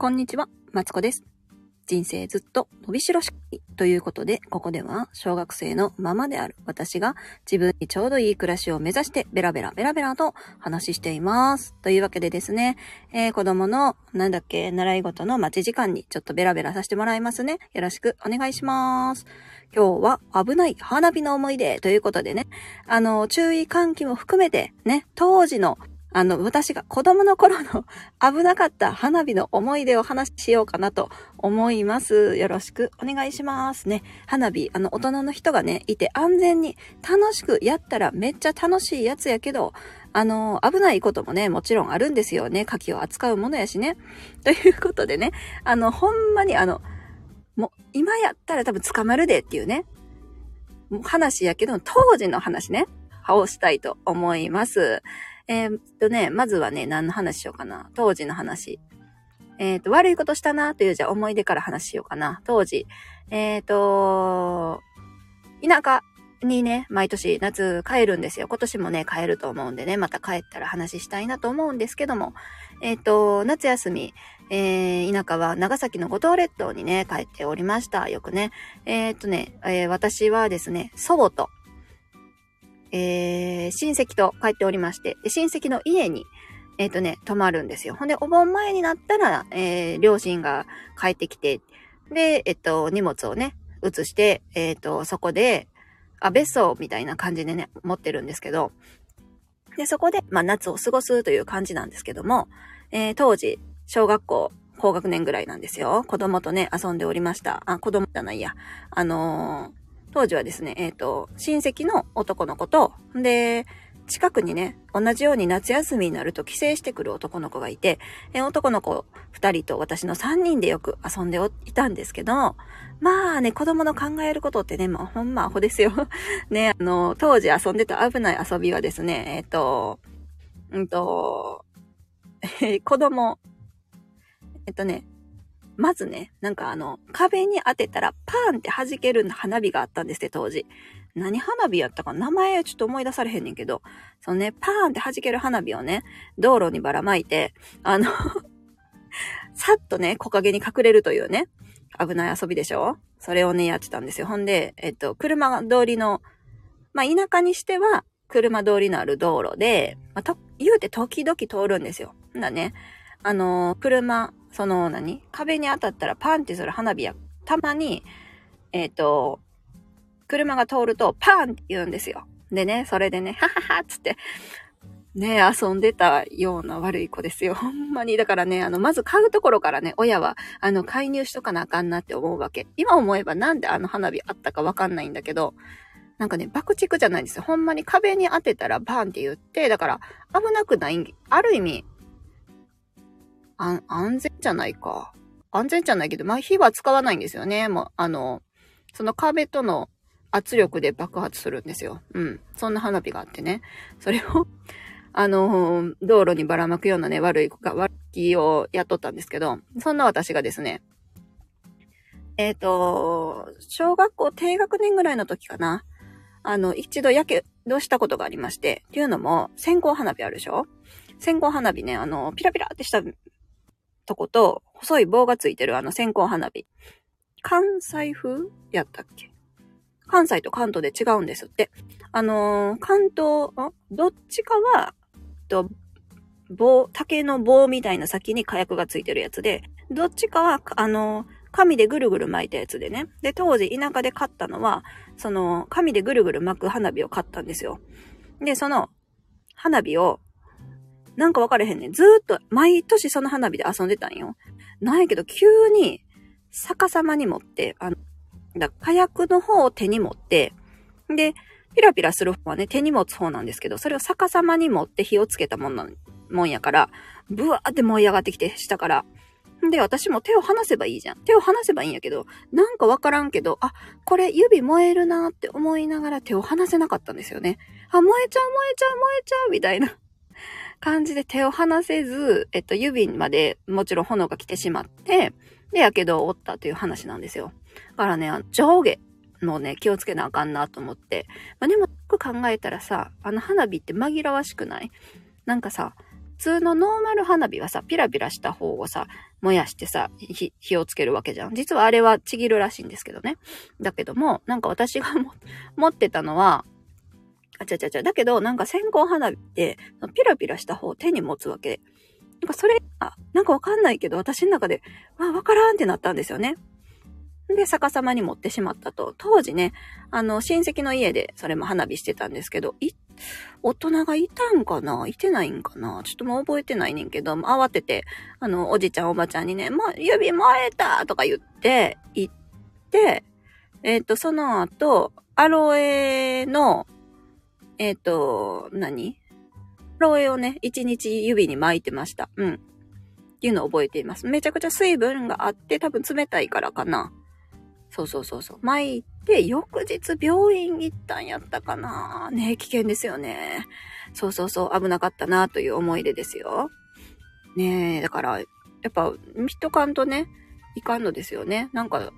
こんにちは、マツコです。人生ずっと伸びしろしということで、ここでは小学生のままである私が自分にちょうどいい暮らしを目指してベラベラベラベラと話しています。というわけでですね、えー、子供のなんだっけ、習い事の待ち時間にちょっとベラベラさせてもらいますね。よろしくお願いします。今日は危ない花火の思い出ということでね、あの、注意喚起も含めてね、当時のあの、私が子供の頃の 危なかった花火の思い出を話しようかなと思います。よろしくお願いしますね。花火、あの、大人の人がね、いて安全に楽しくやったらめっちゃ楽しいやつやけど、あの、危ないこともね、もちろんあるんですよね。火器を扱うものやしね。ということでね、あの、ほんまにあの、もう、今やったら多分捕まるでっていうね、話やけど、当時の話ね、をしたいと思います。えー、っとね、まずはね、何の話しようかな。当時の話。えー、っと、悪いことしたなというじゃあ思い出から話しようかな。当時。えー、っと、田舎にね、毎年夏帰るんですよ。今年もね、帰ると思うんでね、また帰ったら話したいなと思うんですけども。えっと、夏休み、えー、田舎は長崎の五島列島にね、帰っておりました。よくね。えっとね、えー、私はですね、祖母と、えー、親戚と帰っておりまして、で親戚の家に、えっ、ー、とね、泊まるんですよ。ほんで、お盆前になったら、えー、両親が帰ってきて、で、えっ、と、荷物をね、移して、えっ、と、そこで、あ、別荘みたいな感じでね、持ってるんですけど、で、そこで、まあ、夏を過ごすという感じなんですけども、え当時、小学校、高学年ぐらいなんですよ。子供とね、遊んでおりました。あ、子供じゃないや。あの当時はですね、えっ、ー、と、親戚の男の子と、で、近くにね、同じように夏休みになると帰省してくる男の子がいて、え、男の子二人と私の三人でよく遊んでいたんですけど、まあね、子供の考えることってね、もうほんまアホですよ。ね、あの、当時遊んでた危ない遊びはですね、えっ、ー、と、うんと、えー、子供、えっとね、まずね、なんかあの、壁に当てたらパーンって弾ける花火があったんですって、当時。何花火やったか名前ちょっと思い出されへんねんけど、そのね、パーンって弾ける花火をね、道路にばらまいて、あの さっとね、木陰に隠れるというね、危ない遊びでしょ？それをね、やってたんですよ。ほんで、えっと、車通りの、まあ、田舎にしては、車通りのある道路で、まあ、と、言うて時々通るんですよ。んだね、あのー、車、その何？壁に当たったらパンってする花火や、たまに、えっ、ー、と、車が通るとパンって言うんですよ。でね、それでね、はははっつって、ね、遊んでたような悪い子ですよ。ほんまに。だからね、あの、まず買うところからね、親は、あの、介入しとかなあかんなって思うわけ。今思えばなんであの花火あったかわかんないんだけど、なんかね、爆竹じゃないんですよ。ほんまに壁に当てたらバンって言って、だから危なくない、ある意味、あ安全じゃないか。安全じゃないけど、まあ、火は使わないんですよね。もう、あの、その壁との圧力で爆発するんですよ。うん。そんな花火があってね。それを、あの、道路にばらまくようなね、悪い、悪気を雇ったんですけど、そんな私がですね、えっ、ー、と、小学校低学年ぐらいの時かな。あの、一度やけどしたことがありまして、っていうのも、線香花火あるでしょ？線香花火ね、あの、ピラピラってしたとこと、細い棒がついてるあの線香花火。関西風？やったっけ？関西と関東で違うんですって。あのー、関東、どっちかは、と、棒、竹の棒みたいな先に火薬がついてるやつで、どっちかは、あのー、紙でぐるぐる巻いたやつでね。で、当時田舎で買ったのは、その、紙でぐるぐる巻く花火を買ったんですよ。で、その、花火を、なんか分かれへんねん。ずーっと毎年その花火で遊んでたんよ。なんやけど急に逆さまに持って、あの、だ火薬の方を手に持って、で、ピラピラする方はね、手に持つ方なんですけど、それを逆さまに持って火をつけたもんな、もんやから、ブワーって燃え上がってきて、下から。で、私も手を離せばいいじゃん。手を離せばいいんやけど、なんかわからんけど、あ、これ指燃えるなって思いながら手を離せなかったんですよね。あ、燃えちゃう燃えちゃう燃えちゃうみたいな。感じで手を離せず、えっと、指までもちろん炎が来てしまって、で、火傷を負ったという話なんですよ。だからね、上下のね、気をつけなあかんなと思って。まあ、でも、よく考えたらさ、あの花火って紛らわしくない？なんかさ、普通のノーマル花火はさ、ピラピラした方をさ、燃やしてさ、火、火をつけるわけじゃん。実はあれはちぎるらしいんですけどね。だけども、なんか私が持ってたのは、あちゃちゃちゃ。だけど、なんか線香花火って、ピラピラした方を手に持つわけ。なんかそれ、あ、なんかわかんないけど、私の中で、わ、わからんってなったんですよね。で、逆さまに持ってしまったと。当時ね、あの、親戚の家でそれも花火してたんですけど、い、大人がいたんかな？いてないんかな？ちょっともう覚えてないねんけど、慌てて、あの、おじちゃんおばちゃんにね、ま、指燃えたとか言って、行って、えっ、ー、と、その後、アロエの、えっ、ー、と、何？アロエをね、一日指に巻いてました。うん。っていうのを覚えています。めちゃくちゃ水分があって、多分冷たいからかな。そうそうそうそう。巻いて、翌日病院行ったんやったかな。ね危険ですよね。そうそうそう、危なかったなという思い出ですよ。ねえ、だから、やっぱ、見とかんとね、いかんのですよね。なんか、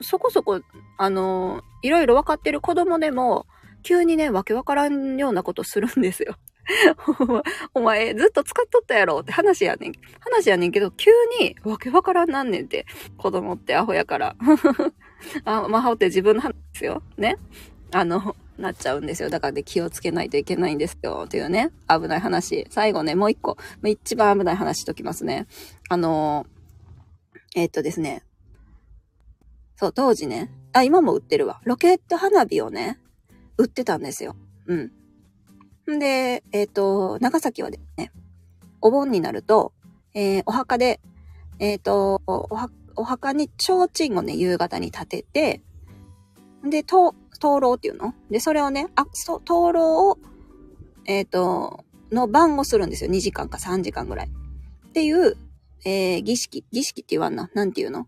そこそこ、あの、いろいろ分かってる子供でも、急にね、わけわからんようなことするんですよ。お前ずっと使っとったやろって話やねん。話やねんけど、急にわけわからんなんねんって。子供ってアホやから。あ、魔法って自分の話ですよ。ね。あの、なっちゃうんですよ。だからね、気をつけないといけないんですよ。っていうね、危ない話。最後ね、もう一個。一番危ない話しときますね。あのえー、っとですね。そう、当時ね。あ、今も売ってるわ。ロケット花火をね、売ってたんですよ。うん。んで、えっ、ー、と、長崎はですね、お盆になると、えー、お墓で、えっ、ー、と、お墓に提灯をね、夕方に立てて、で、灯、灯籠っていうの？で、それをね、あ、そう、灯籠を、えっ、と、の番をするんですよ。2時間か3時間ぐらい。っていう、え、儀式、儀式って言わんな。なんていうの？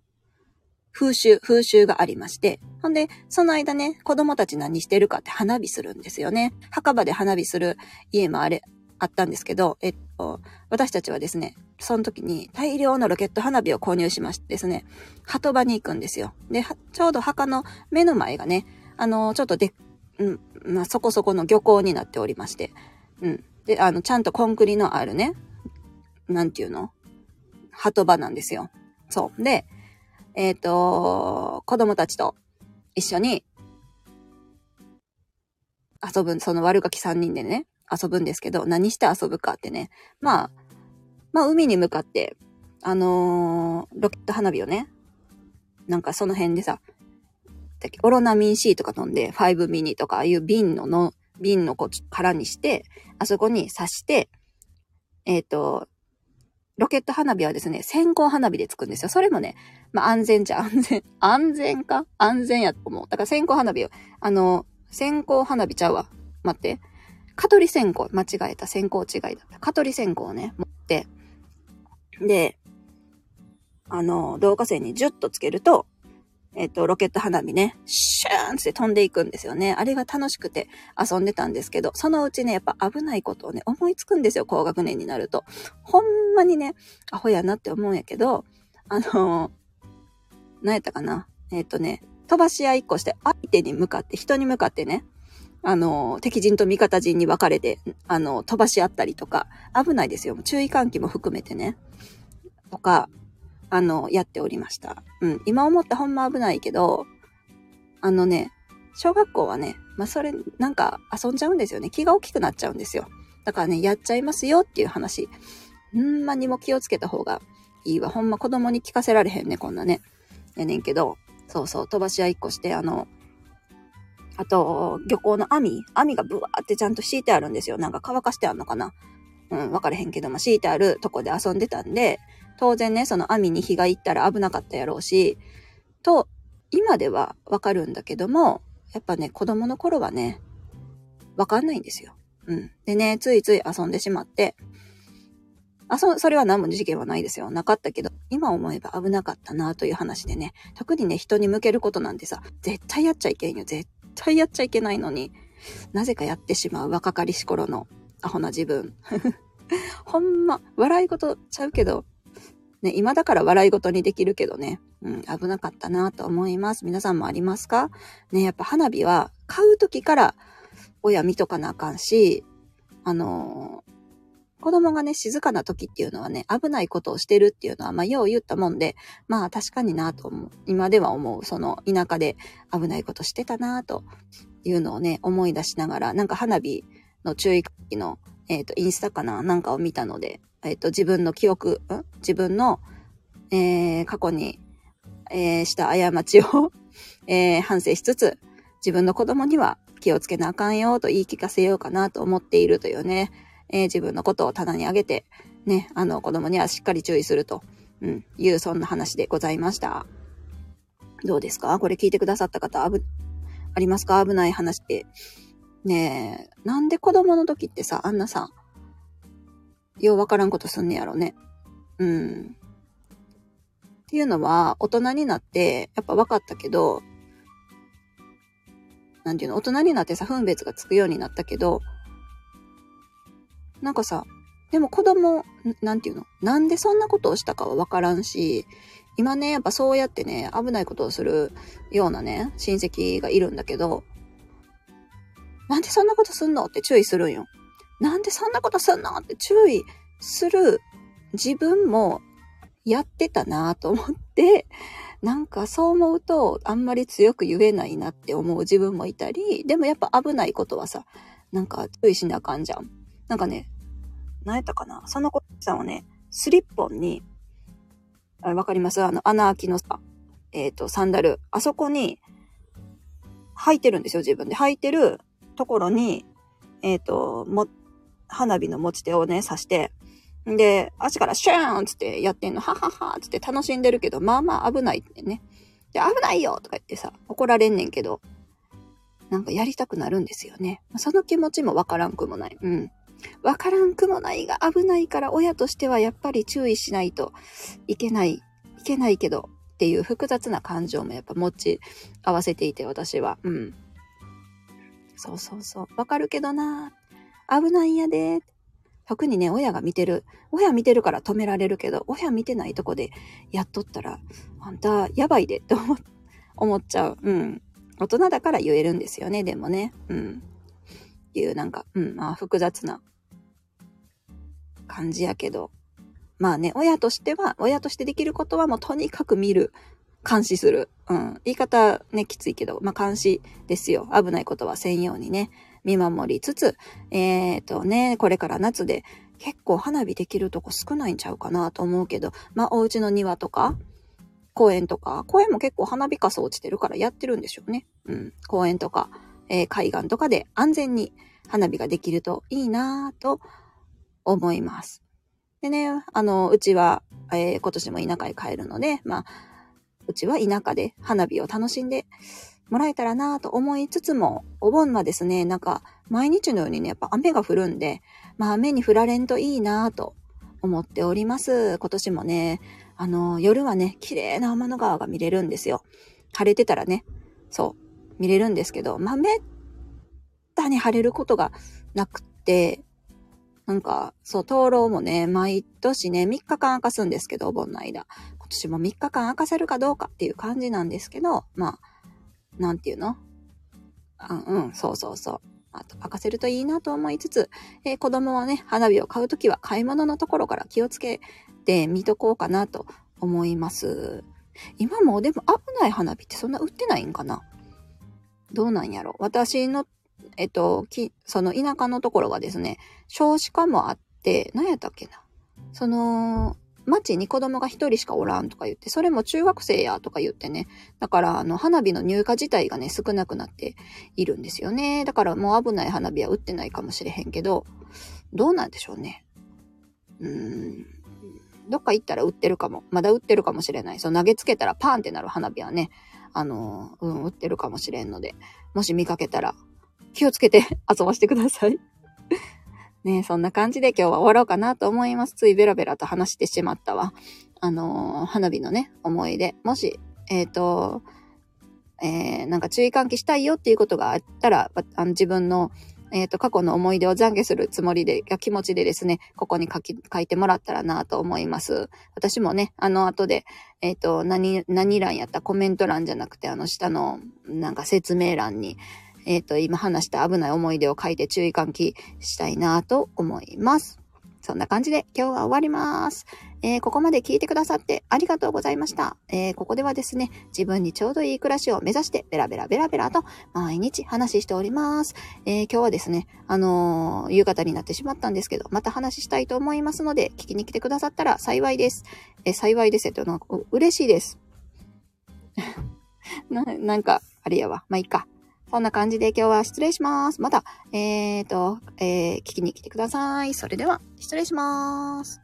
風習、風習がありまして、ほんで、その間ね、子供たち何してるかって花火するんですよね。墓場で花火する家もあれ、あったんですけど、えっと、私たちはですね、その時に大量のロケット花火を購入しましてですね、鳩場に行くんですよ。で、ちょうど墓の目の前がね、あの、ちょっとで、うん、まあ、そこそこの漁港になっておりまして、うん。で、あの、ちゃんとコンクリのあるね、なんていうの？鳩場なんですよ。そう。で、えっ、ー、と、子供たちと一緒に遊ぶ、その悪ガキ3人でね、遊ぶんですけど、何して遊ぶかってね。まあ、まあ海に向かって、あのー、ロケット花火をね、なんかその辺でさ、オロナミン C とか飛んで、5ミニとか、ああいう瓶のの、瓶のこう空にして、あそこに刺して、えっ、ー、と、ロケット花火はですね、線香花火でつくんですよ。それもね、まあ安全じゃ安全、安全か？安全やと思う。だから線香花火を、あの、線香花火ちゃうわ。待って。蚊取り線香、間違えた。線香違いだった。蚊取り線香をね、持って、で、あの、導火線にジュッとつけると、えっ、と、ロケット花火ね、シューンって飛んでいくんですよね。あれが楽しくて遊んでたんですけど、そのうちね、やっぱ危ないことをね、思いつくんですよ、高学年になると。ほんまにね、アホやなって思うんやけど、あのー、何やったかなえっ、とね、飛ばし合いっこして、相手に向かって、人に向かってね、あの、敵陣と味方陣に分かれて、あの、飛ばし合ったりとか、危ないですよ。注意喚起も含めてね。とか、あの、やっておりました。うん。今思ったほんま危ないけど、あのね、小学校はね、まあ、それ、なんか遊んじゃうんですよね。気が大きくなっちゃうんですよ。だからね、やっちゃいますよっていう話。ほんまにも気をつけた方がいいわ。ほんま子供に聞かせられへんね、こんなね。やねんけど、そうそう、飛ばし屋一個して、あの、あと、漁港の網網がブワーってちゃんと敷いてあるんですよ。なんか乾かしてあんのかなうん、わかれへんけども、敷いてあるとこで遊んでたんで、当然ね、その網に火が行ったら危なかったやろうし、と、今ではわかるんだけども、やっぱね、子供の頃はね、わかんないんですよ。うん。でね、ついつい遊んでしまって、あ、そ、それは何も事件はないですよ。なかったけど、今思えば危なかったなという話でね、特にね、人に向けることなんてさ、絶対やっちゃいけんよ。絶対やっちゃいけないのに、なぜかやってしまう若かりし頃のアホな自分。ほんま、笑い事ちゃうけど、ね、今だから笑い事にできるけどね、うん、危なかったなと思います。皆さんもありますか？ね、やっぱ花火は買う時から親見とかなあかんし、あのー、子供がね、静かな時っていうのはね、危ないことをしてるっていうのは、まあ、よう言ったもんで、まあ、確かになと思う。今では思う。その、田舎で危ないことしてたなというのをね、思い出しながら、なんか花火の注意書きの、えっ、ー、と、インスタかな？なんかを見たので、えっ、と、自分の記憶、ん？自分の、えー、過去に、えー、した過ちを えー、反省しつつ、自分の子供には気をつけなあかんよと言い聞かせようかなと思っているというね、えー、自分のことを棚に上げて、ね、あの子供にはしっかり注意すると、うん、いうそんな話でございました。どうですか？これ聞いてくださった方、あぶ、ありますか？危ない話って。ねえ、なんで子供の時ってさ、あんなさ、ようわからんことすんねやろね。うん。っていうのは、大人になって、やっぱ分かったけど、なんていうの、大人になってさ、分別がつくようになったけど、なんかさ、でも子供、なんていうの、なんでそんなことをしたかは分からんし、今ね、やっぱそうやってね、危ないことをするようなね、親戚がいるんだけど、なんでそんなことすんのって注意するんよ。なんでそんなことすんのって注意する自分もやってたなと思って、なんかそう思うとあんまり強く言えないなって思う自分もいたり、でもやっぱ危ないことはさ、なんか注意しなあかんじゃん。なんかね、何やったかなその子さんはね、スリッポンに、わかります？あの穴開きのさ、えっ、ー、と、サンダル。あそこに、履いてるんですよ、自分で。履いてるところに、えっ、ー、と、も、花火の持ち手をね、刺して、で、足からシューンつってやってんの、はははつって楽しんでるけど、まあまあ危ないってね。で、危ないよとか言ってさ、怒られんねんけど、なんかやりたくなるんですよね。その気持ちもわからんくもない。うん。わからんくもないが危ないから親としてはやっぱり注意しないといけない、いけないけどっていう複雑な感情もやっぱ持ち合わせていて私は。うん。そうそうそう。わかるけどな危ないんやで。特にね、親が見てる。親見てるから止められるけど、親見てないとこでやっとったら、あんたやばいでって思っちゃう。うん。大人だから言えるんですよね、でもね。うん。いうなんか、うん、まあ複雑な感じやけど。まあね、親としては、親としてできることはもうとにかく見る。監視する。うん。言い方ね、きついけど、まあ監視ですよ。危ないことはせんようにね。見守りつつ、えっ、ー、とね、これから夏で結構花火できるとこ少ないんちゃうかなと思うけど、まあお家の庭とか、公園とか、公園も結構花火かす落ちてるからやってるんでしょうね。うん。公園とか、えー、海岸とかで安全に花火ができるといいなぁと思います。でね、あの、うちは、えー、今年も田舎へ帰るので、まあ、うちは田舎で花火を楽しんでもらえたらなぁと思いつつも、お盆はですね、なんか、毎日のようにね、やっぱ雨が降るんで、まあ雨に降られんといいなぁと思っております。今年もね、あの、夜はね、綺麗な天の川が見れるんですよ。晴れてたらね、そう、見れるんですけど、まあめったに晴れることがなくて、なんか、そう、灯籠もね、毎年ね、3日間明かすんですけど、お盆の間。今年も3日間明かせるかどうかっていう感じなんですけど、まあ、なんていうの？あうん、そうそうそう。あと、明かせるといいなと思いつつ、えー、子供はね、花火を買うときは買い物のところから気をつけて見とこうかなと思います。今もでも危ない花火ってそんな売ってないんかな？どうなんやろ？私の、えっと、き、その田舎のところがですね、少子化もあって、何やったっけな？その、町に子供が一人しかおらんとか言って、それも中学生やとか言ってね。だから、あの、花火の入荷自体がね、少なくなっているんですよね。だからもう危ない花火は売ってないかもしれへんけど、どうなんでしょうね。うーん。どっか行ったら売ってるかも。まだ売ってるかもしれない。そう、投げつけたらパーンってなる花火はね、あの、うん、売ってるかもしれんので、もし見かけたら、気をつけて 遊ばしてくださいねそんな感じで今日は終わろうかなと思います。ついベラベラと話してしまったわ。あのー、花火のね、思い出。もし、えっ、ー、と、えー、なんか注意喚起したいよっていうことがあったら、あの自分の、えっ、ー、と、過去の思い出を懺悔するつもりで、気持ちでですね、ここに書き、書いてもらったらなと思います。私もね、あの後で、えっ、ー、と、何、何欄やったコメント欄じゃなくて、あの下の、なんか説明欄に、えっ、ー、と、今話した危ない思い出を書いて注意喚起したいなと思います。そんな感じで今日は終わります。えー、ここまで聞いてくださってありがとうございました。えー、ここではですね、自分にちょうどいい暮らしを目指してベラベラベラベラと毎日話しております。えー、今日はですね、あの夕方になってしまったんですけど、また話したいと思いますので、聞きに来てくださったら幸いです。え幸いですよ。の嬉しいです。な、なんか、あれやわ。まあ、いいか。こんな感じで今日は失礼します。また、えっ、ー、と、えー、聞きに来てください。それでは、失礼します。